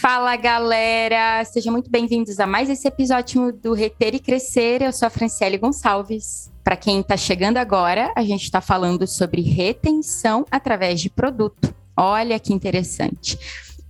Fala galera, sejam muito bem-vindos a mais esse episódio do Reter e Crescer. Eu sou a Franciele Gonçalves. Para quem está chegando agora, a gente está falando sobre retenção através de produto. Olha que interessante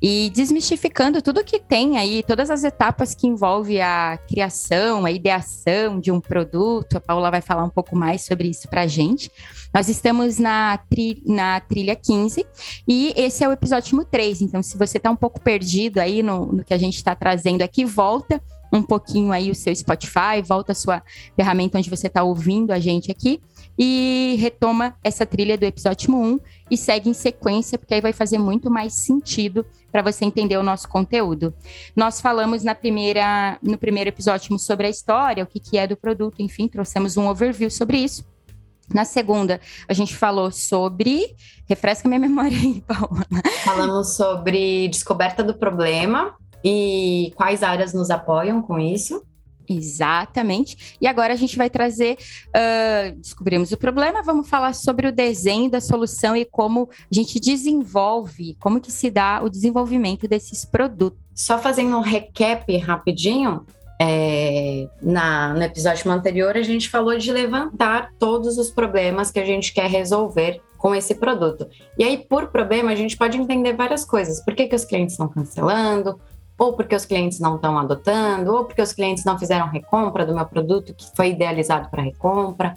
e desmistificando tudo que tem aí, todas as etapas que envolve a criação, a ideação de um produto. A Paula vai falar um pouco mais sobre isso para a gente. Nós estamos na, tri, na trilha 15 e esse é o episódio 3. Então, se você está um pouco perdido aí no, no que a gente está trazendo aqui, volta um pouquinho aí o seu Spotify, volta a sua ferramenta onde você está ouvindo a gente aqui e retoma essa trilha do episódio 1 e segue em sequência, porque aí vai fazer muito mais sentido para você entender o nosso conteúdo. Nós falamos na primeira, no primeiro episódio sobre a história, o que, que é do produto, enfim, trouxemos um overview sobre isso. Na segunda, a gente falou sobre. Refresca minha memória aí, Paula. Falamos sobre descoberta do problema e quais áreas nos apoiam com isso. Exatamente. E agora a gente vai trazer, uh, descobrimos o problema, vamos falar sobre o desenho da solução e como a gente desenvolve, como que se dá o desenvolvimento desses produtos. Só fazendo um recap rapidinho, é, na, no episódio anterior a gente falou de levantar todos os problemas que a gente quer resolver com esse produto. E aí, por problema, a gente pode entender várias coisas. Por que, que os clientes estão cancelando? Ou porque os clientes não estão adotando, ou porque os clientes não fizeram recompra do meu produto que foi idealizado para recompra.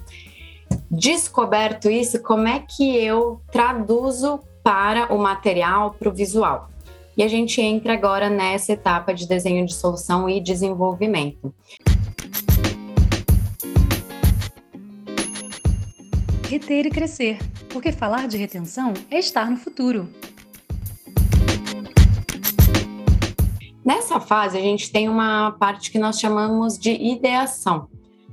Descoberto isso, como é que eu traduzo para o material, para o visual? E a gente entra agora nessa etapa de desenho de solução e desenvolvimento. Reter e crescer, porque falar de retenção é estar no futuro. Nessa fase, a gente tem uma parte que nós chamamos de ideação.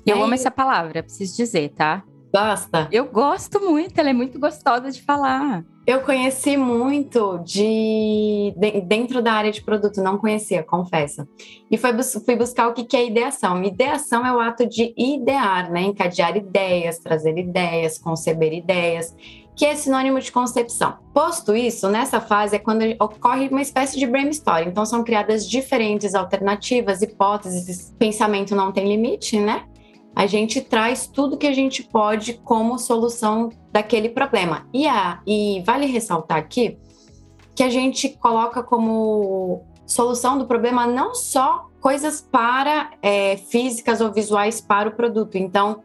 Eu aí... amo essa palavra, preciso dizer, tá? Gosta? Eu gosto muito, ela é muito gostosa de falar. Eu conheci muito de, de dentro da área de produto, não conhecia, confesso. E foi, fui buscar o que, que é ideação. Ideação é o ato de idear, né? Encadear ideias, trazer ideias, conceber ideias que é sinônimo de concepção. Posto isso, nessa fase é quando ocorre uma espécie de brainstorming. Então, são criadas diferentes alternativas, hipóteses, pensamento não tem limite, né? A gente traz tudo que a gente pode como solução daquele problema. E, a, e vale ressaltar aqui que a gente coloca como solução do problema não só coisas para é, físicas ou visuais para o produto. Então,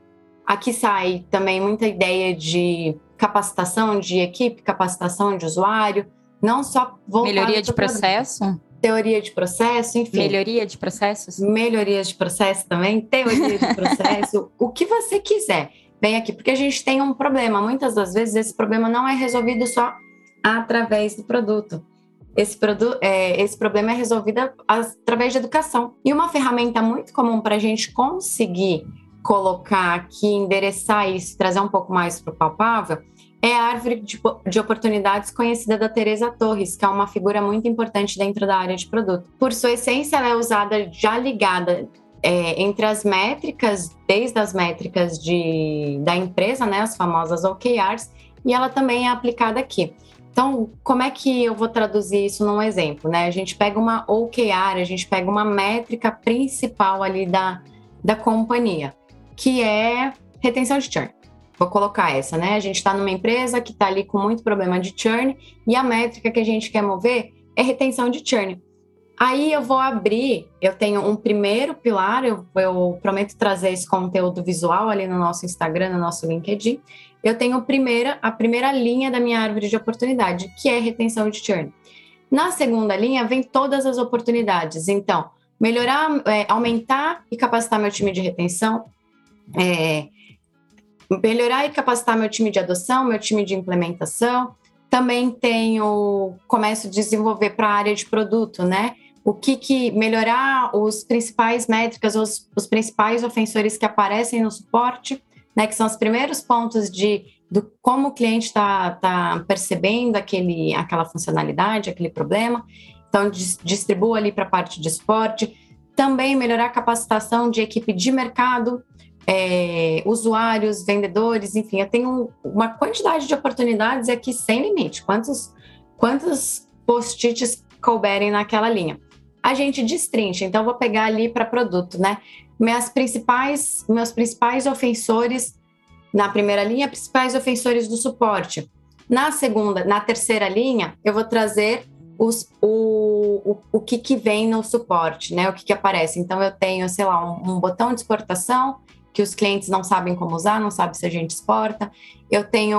aqui sai também muita ideia de capacitação de equipe, capacitação de usuário, não só melhoria de processo, teoria de processo, enfim. Melhoria de processos? Melhorias de processo também, teoria de processo, o que você quiser. Vem aqui, porque a gente tem um problema. Muitas das vezes esse problema não é resolvido só através do produto. Esse, produto, é, esse problema é resolvido através de educação. E uma ferramenta muito comum para a gente conseguir colocar aqui, endereçar isso, trazer um pouco mais para o palpável, é a árvore de, de, oportunidades conhecida da Teresa Torres, que é uma figura muito importante dentro da área de produto. Por sua essência, ela é usada já ligada é, entre as métricas, desde as métricas de, da empresa, né, as famosas OKRs, e ela também é aplicada aqui. Então, como é que eu vou traduzir isso num exemplo? Né? A gente pega uma OKR, a gente pega uma métrica principal ali da, da companhia que é retenção de churn. Vou colocar essa, né? A gente está numa empresa que está ali com muito problema de churn e a métrica que a gente quer mover é retenção de churn. Aí eu vou abrir, eu tenho um primeiro pilar, eu, eu prometo trazer esse conteúdo visual ali no nosso Instagram, no nosso LinkedIn. Eu tenho primeira, a primeira linha da minha árvore de oportunidade, que é retenção de churn. Na segunda linha vem todas as oportunidades. Então, melhorar, é, aumentar e capacitar meu time de retenção, é, melhorar e capacitar meu time de adoção, meu time de implementação. Também tenho, começo a desenvolver para a área de produto, né? O que, que melhorar os principais métricas, os, os principais ofensores que aparecem no suporte, né? Que são os primeiros pontos de do como o cliente está tá percebendo aquele, aquela funcionalidade, aquele problema. Então, distribuo ali para a parte de suporte. Também melhorar a capacitação de equipe de mercado, é, usuários, vendedores, enfim, eu tenho uma quantidade de oportunidades aqui sem limite. Quantos, quantos post-its couberem naquela linha? a gente destrincha. Então, vou pegar ali para produto, né? Minhas principais, meus principais ofensores na primeira linha, principais ofensores do suporte. Na segunda, na terceira linha, eu vou trazer os, o, o, o que, que vem no suporte, né? O que, que aparece. Então, eu tenho, sei lá, um, um botão de exportação que os clientes não sabem como usar, não sabem se a gente exporta. Eu tenho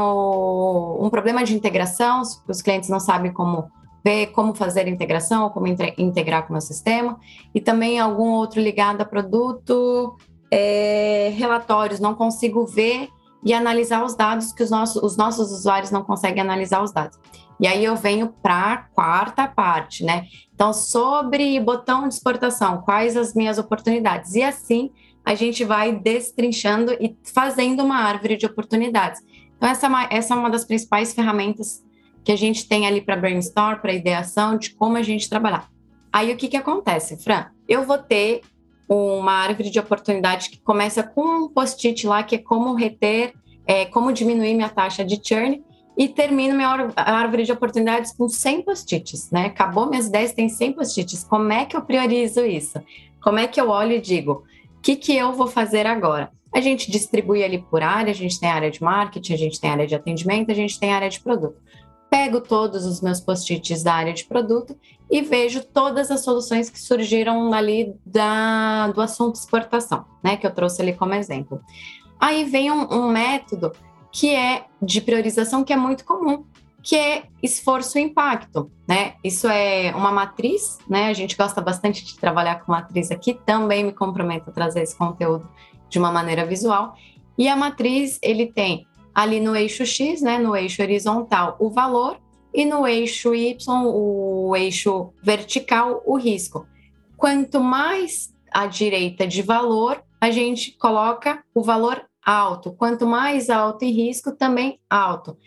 um problema de integração, os clientes não sabem como ver como fazer a integração, como integrar com o meu sistema. E também algum outro ligado a produto, é, relatórios, não consigo ver e analisar os dados que os nossos, os nossos usuários não conseguem analisar os dados. E aí eu venho para a quarta parte, né? Então, sobre botão de exportação, quais as minhas oportunidades? E assim a gente vai destrinchando e fazendo uma árvore de oportunidades. Então, essa, é essa é uma das principais ferramentas que a gente tem ali para brainstorm, para ideação, de como a gente trabalhar. Aí, o que, que acontece, Fran? Eu vou ter uma árvore de oportunidade que começa com um post-it lá, que é como reter, é, como diminuir minha taxa de churn, e termino minha árvore de oportunidades com 100 post-its, né? Acabou minhas 10, tem 100 post-its. Como é que eu priorizo isso? Como é que eu olho e digo, que, que eu vou fazer agora? A gente distribui ali por área, a gente tem área de marketing, a gente tem área de atendimento, a gente tem área de produto. Pego todos os meus post-its da área de produto e vejo todas as soluções que surgiram ali da, do assunto exportação, né? Que eu trouxe ali como exemplo. Aí vem um, um método que é de priorização que é muito comum, que é esforço e impacto, né? Isso é uma matriz, né? A gente gosta bastante de trabalhar com matriz aqui, também me comprometo a trazer esse conteúdo de uma maneira visual. E a matriz, ele tem ali no eixo X, né, no eixo horizontal, o valor e no eixo Y, o eixo vertical, o risco. Quanto mais à direita de valor, a gente coloca o valor alto. Quanto mais alto em risco, também alto.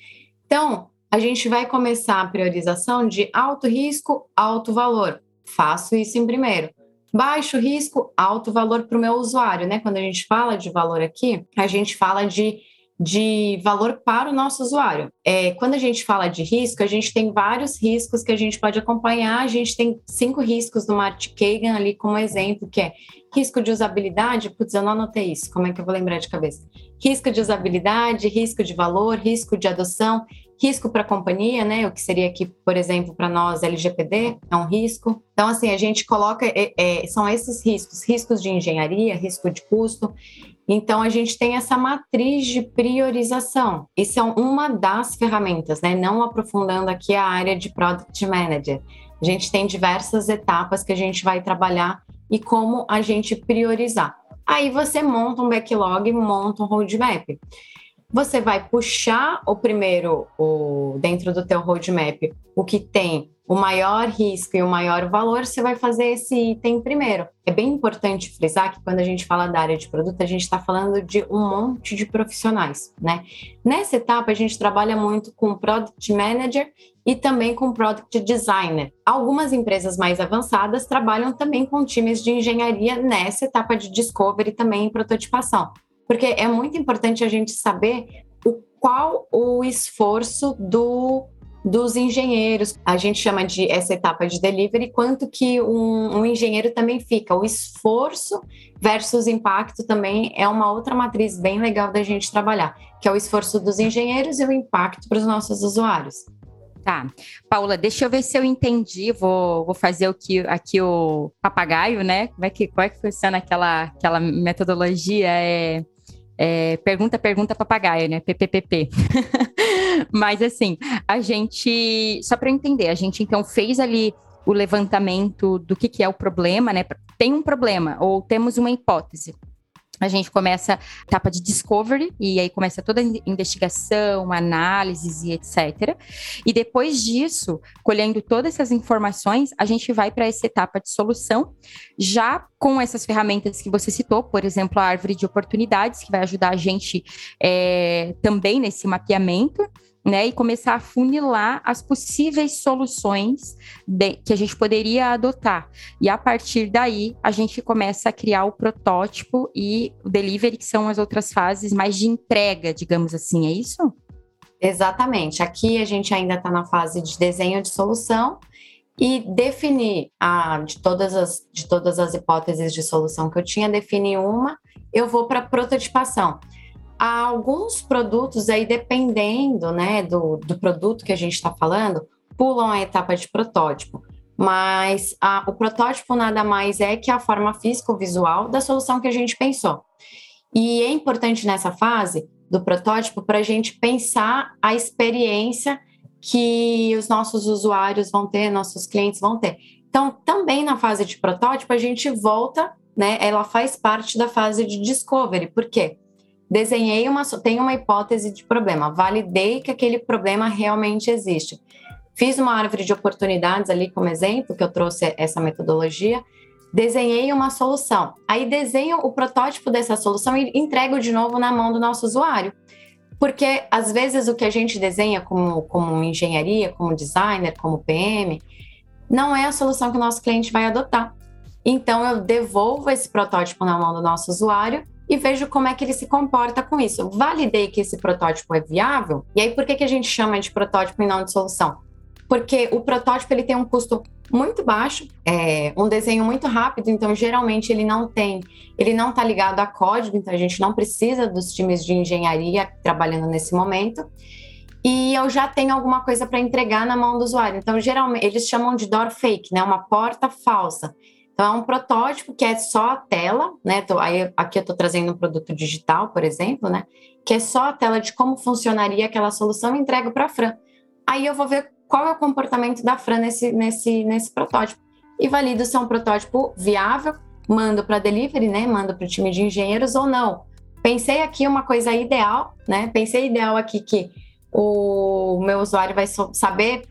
Então, a gente vai começar a priorização de alto risco, alto valor. Faço isso em primeiro. Baixo risco, alto valor para o meu usuário, né? Quando a gente fala de valor aqui, a gente fala de de valor para o nosso usuário. É, quando a gente fala de risco, a gente tem vários riscos que a gente pode acompanhar. A gente tem cinco riscos do Martin Kagan ali como exemplo, que é risco de usabilidade. Putz, eu não anotei isso, como é que eu vou lembrar de cabeça? Risco de usabilidade, risco de valor, risco de adoção, risco para a companhia, né? O que seria aqui, por exemplo, para nós, LGPD, é um risco. Então, assim, a gente coloca, é, é, são esses riscos, riscos de engenharia, risco de custo, então, a gente tem essa matriz de priorização. Isso é uma das ferramentas, né? Não aprofundando aqui a área de Product Manager. A gente tem diversas etapas que a gente vai trabalhar e como a gente priorizar. Aí você monta um backlog, monta um roadmap. Você vai puxar o primeiro, o, dentro do teu roadmap, o que tem o maior risco e o maior valor, você vai fazer esse item primeiro. É bem importante frisar que quando a gente fala da área de produto, a gente está falando de um monte de profissionais, né? Nessa etapa, a gente trabalha muito com Product Manager e também com Product Designer. Algumas empresas mais avançadas trabalham também com times de engenharia nessa etapa de discovery também em prototipação, porque é muito importante a gente saber o qual o esforço do dos engenheiros. A gente chama de essa etapa de delivery, quanto que um, um, engenheiro também fica. O esforço versus impacto também é uma outra matriz bem legal da gente trabalhar, que é o esforço dos engenheiros e o impacto para os nossos usuários. Tá. Paula, deixa eu ver se eu entendi. Vou, vou fazer o que, aqui o papagaio, né? Como é que, como é que funciona aquela, aquela metodologia? É, é pergunta, pergunta, papagaio, né? PPPP. Mas assim, a gente, só para entender, a gente então fez ali o levantamento do que, que é o problema, né? Tem um problema ou temos uma hipótese a gente começa a etapa de discovery, e aí começa toda a investigação, análises e etc. E depois disso, colhendo todas essas informações, a gente vai para essa etapa de solução, já com essas ferramentas que você citou, por exemplo, a árvore de oportunidades, que vai ajudar a gente é, também nesse mapeamento né, e começar a funilar as possíveis soluções de, que a gente poderia adotar. E a partir daí, a gente começa a criar o protótipo e o delivery, que são as outras fases mais de entrega, digamos assim, é isso? Exatamente. Aqui a gente ainda está na fase de desenho de solução e definir a, de, todas as, de todas as hipóteses de solução que eu tinha, definir uma, eu vou para prototipação. Há alguns produtos aí, dependendo né, do, do produto que a gente está falando, pulam a etapa de protótipo. Mas a, o protótipo nada mais é que a forma físico-visual da solução que a gente pensou. E é importante nessa fase do protótipo para a gente pensar a experiência que os nossos usuários vão ter, nossos clientes vão ter. Então, também na fase de protótipo, a gente volta, né? Ela faz parte da fase de discovery. Por quê? Desenhei uma, tenho uma hipótese de problema, validei que aquele problema realmente existe. Fiz uma árvore de oportunidades ali como exemplo, que eu trouxe essa metodologia, desenhei uma solução. Aí desenho o protótipo dessa solução e entrego de novo na mão do nosso usuário. Porque às vezes o que a gente desenha como, como engenharia, como designer, como PM, não é a solução que o nosso cliente vai adotar. Então eu devolvo esse protótipo na mão do nosso usuário e vejo como é que ele se comporta com isso. Validei que esse protótipo é viável. E aí por que, que a gente chama de protótipo e não de solução? Porque o protótipo ele tem um custo muito baixo, é um desenho muito rápido, então geralmente ele não tem, ele não está ligado a código, então a gente não precisa dos times de engenharia trabalhando nesse momento. E eu já tenho alguma coisa para entregar na mão do usuário. Então, geralmente, eles chamam de door fake, né? Uma porta falsa. Então, é um protótipo que é só a tela, né? Tô, aí, aqui eu estou trazendo um produto digital, por exemplo, né? Que é só a tela de como funcionaria aquela solução e entrego para a Fran. Aí eu vou ver qual é o comportamento da Fran nesse, nesse, nesse protótipo. E valido se é um protótipo viável, mando para delivery, né? Mando para o time de engenheiros ou não. Pensei aqui uma coisa ideal, né? Pensei ideal aqui que o meu usuário vai saber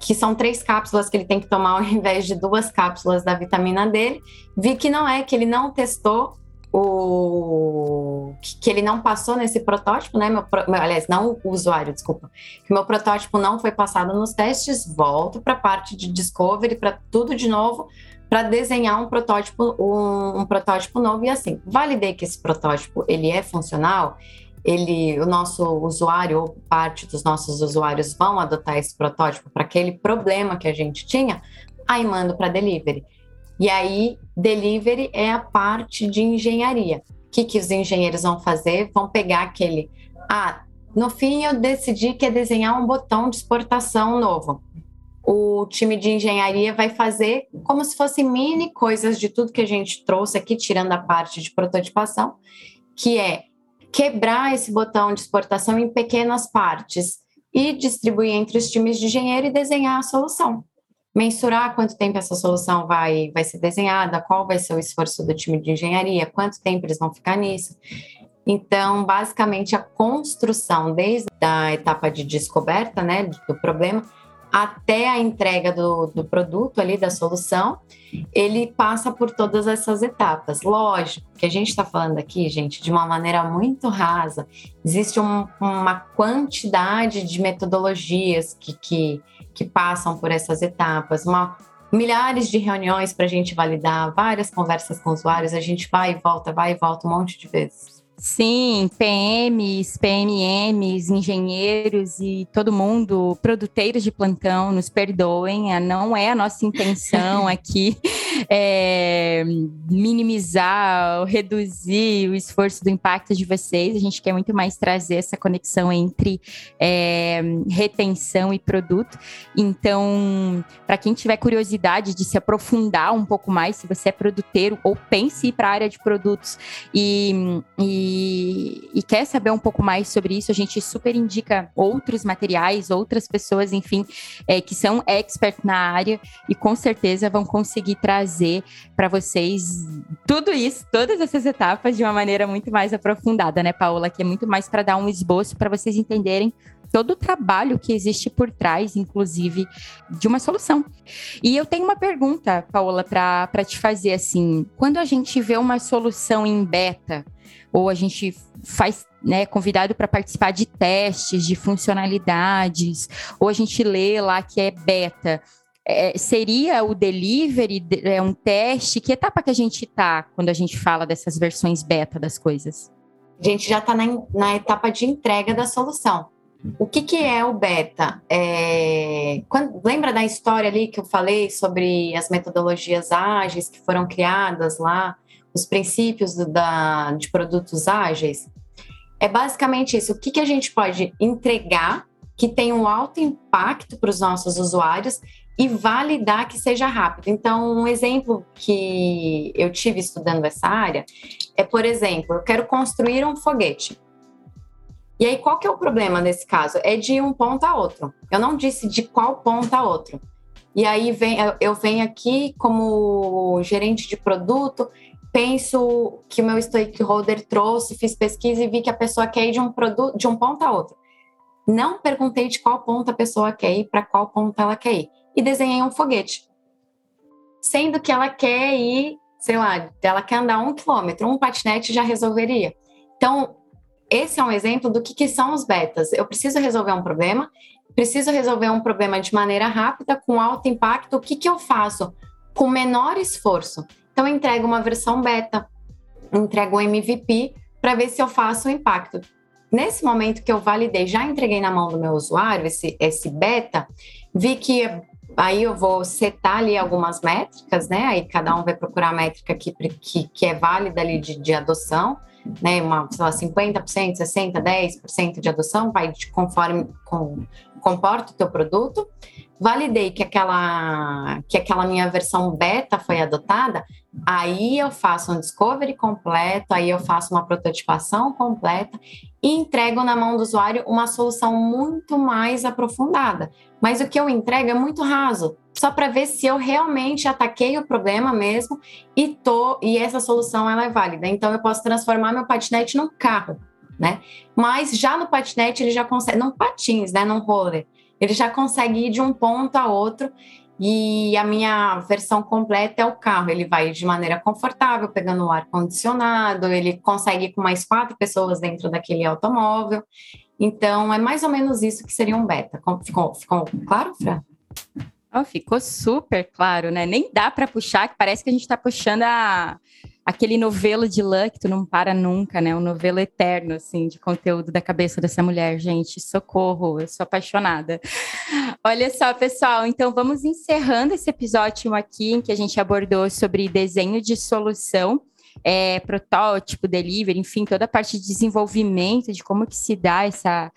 que são três cápsulas que ele tem que tomar ao invés de duas cápsulas da vitamina dele. Vi que não é, que ele não testou o que ele não passou nesse protótipo, né? Meu, aliás, não o usuário, desculpa. Que meu protótipo não foi passado nos testes, volto para a parte de discovery, para tudo de novo, para desenhar um protótipo, um, um, protótipo novo e assim. Validei que esse protótipo ele é funcional, ele, o nosso usuário ou parte dos nossos usuários vão adotar esse protótipo para aquele problema que a gente tinha, aí mando para delivery. E aí, delivery é a parte de engenharia. O que, que os engenheiros vão fazer? Vão pegar aquele. Ah, no fim eu decidi que é desenhar um botão de exportação novo. O time de engenharia vai fazer como se fossem mini coisas de tudo que a gente trouxe aqui, tirando a parte de prototipação, que é quebrar esse botão de exportação em pequenas partes e distribuir entre os times de engenheiro e desenhar a solução mensurar quanto tempo essa solução vai, vai ser desenhada, qual vai ser o esforço do time de engenharia, quanto tempo eles vão ficar nisso. Então, basicamente, a construção, desde a etapa de descoberta né, do problema até a entrega do, do produto ali, da solução, ele passa por todas essas etapas. Lógico que a gente está falando aqui, gente, de uma maneira muito rasa. Existe um, uma quantidade de metodologias que, que que passam por essas etapas, uma, milhares de reuniões para a gente validar, várias conversas com usuários, a gente vai e volta, vai e volta um monte de vezes. Sim, PMs, PMMs, engenheiros e todo mundo, produteiros de plantão, nos perdoem, não é a nossa intenção aqui é, minimizar, reduzir o esforço do impacto de vocês. A gente quer muito mais trazer essa conexão entre é, retenção e produto. Então, para quem tiver curiosidade de se aprofundar um pouco mais, se você é produteiro ou pense ir para a área de produtos e, e, e quer saber um pouco mais sobre isso, a gente super indica outros materiais, outras pessoas, enfim, é, que são expert na área e com certeza vão conseguir trazer trazer para vocês tudo isso, todas essas etapas de uma maneira muito mais aprofundada, né, Paula? Que é muito mais para dar um esboço para vocês entenderem todo o trabalho que existe por trás, inclusive, de uma solução. E eu tenho uma pergunta, Paula, para te fazer assim: quando a gente vê uma solução em beta, ou a gente faz né, convidado para participar de testes de funcionalidades, ou a gente lê lá que é beta é, seria o delivery, é um teste? Que etapa que a gente está quando a gente fala dessas versões beta das coisas? A gente já está na, na etapa de entrega da solução. O que, que é o beta? É, quando, lembra da história ali que eu falei sobre as metodologias ágeis que foram criadas lá, os princípios do, da, de produtos ágeis? É basicamente isso. O que, que a gente pode entregar que tem um alto impacto para os nossos usuários e validar que seja rápido. Então, um exemplo que eu tive estudando essa área é, por exemplo, eu quero construir um foguete. E aí, qual que é o problema nesse caso? É de um ponto a outro. Eu não disse de qual ponto a outro. E aí vem, eu venho aqui como gerente de produto, penso que o meu stakeholder trouxe, fiz pesquisa e vi que a pessoa quer ir de um produto de um ponto a outro. Não perguntei de qual ponto a pessoa quer ir, para qual ponto ela quer ir. E desenhei um foguete. Sendo que ela quer ir, sei lá, ela quer andar um quilômetro, um patinete já resolveria. Então, esse é um exemplo do que, que são os betas. Eu preciso resolver um problema, preciso resolver um problema de maneira rápida, com alto impacto. O que, que eu faço? Com menor esforço. Então, eu entrego uma versão beta, entrego um MVP para ver se eu faço o impacto. Nesse momento que eu validei, já entreguei na mão do meu usuário esse, esse beta, vi que aí eu vou setar ali algumas métricas, né? Aí cada um vai procurar a métrica que, que, que é válida ali de, de adoção né, uma, sei lá, 50%, 60%, 10% de adoção, vai de conforme com, comporta o teu produto. Validei que aquela, que aquela minha versão beta foi adotada, aí eu faço um discovery completo, aí eu faço uma prototipação completa e entrego na mão do usuário uma solução muito mais aprofundada. Mas o que eu entrego é muito raso só para ver se eu realmente ataquei o problema mesmo e tô e essa solução ela é válida. Então eu posso transformar meu patinete num carro, né? Mas já no patinete ele já consegue, não patins, né, num roller, ele já consegue ir de um ponto a outro e a minha versão completa é o carro. Ele vai de maneira confortável, pegando o ar condicionado, ele consegue ir com mais quatro pessoas dentro daquele automóvel. Então, é mais ou menos isso que seria um beta. Ficou, ficou claro, Fran? Oh, ficou super claro, né? Nem dá para puxar, que parece que a gente está puxando a, aquele novelo de lã que tu não para nunca, né? Um novelo eterno, assim, de conteúdo da cabeça dessa mulher. Gente, socorro, eu sou apaixonada. Olha só, pessoal, então vamos encerrando esse episódio aqui, em que a gente abordou sobre desenho de solução. É, protótipo, delivery, enfim, toda a parte de desenvolvimento, de como que se dá essa,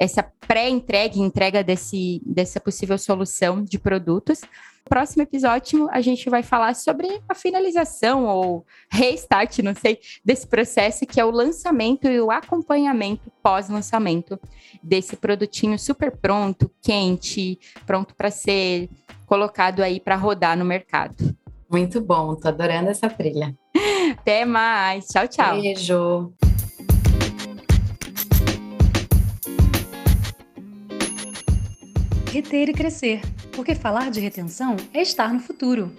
essa pré-entrega entrega desse, dessa possível solução de produtos. No próximo episódio, a gente vai falar sobre a finalização ou restart, não sei, desse processo, que é o lançamento e o acompanhamento pós-lançamento desse produtinho super pronto, quente, pronto para ser colocado aí para rodar no mercado. Muito bom, tô adorando essa trilha. Até mais. Tchau, tchau. Beijo. reter e crescer, porque falar de retenção é estar no futuro.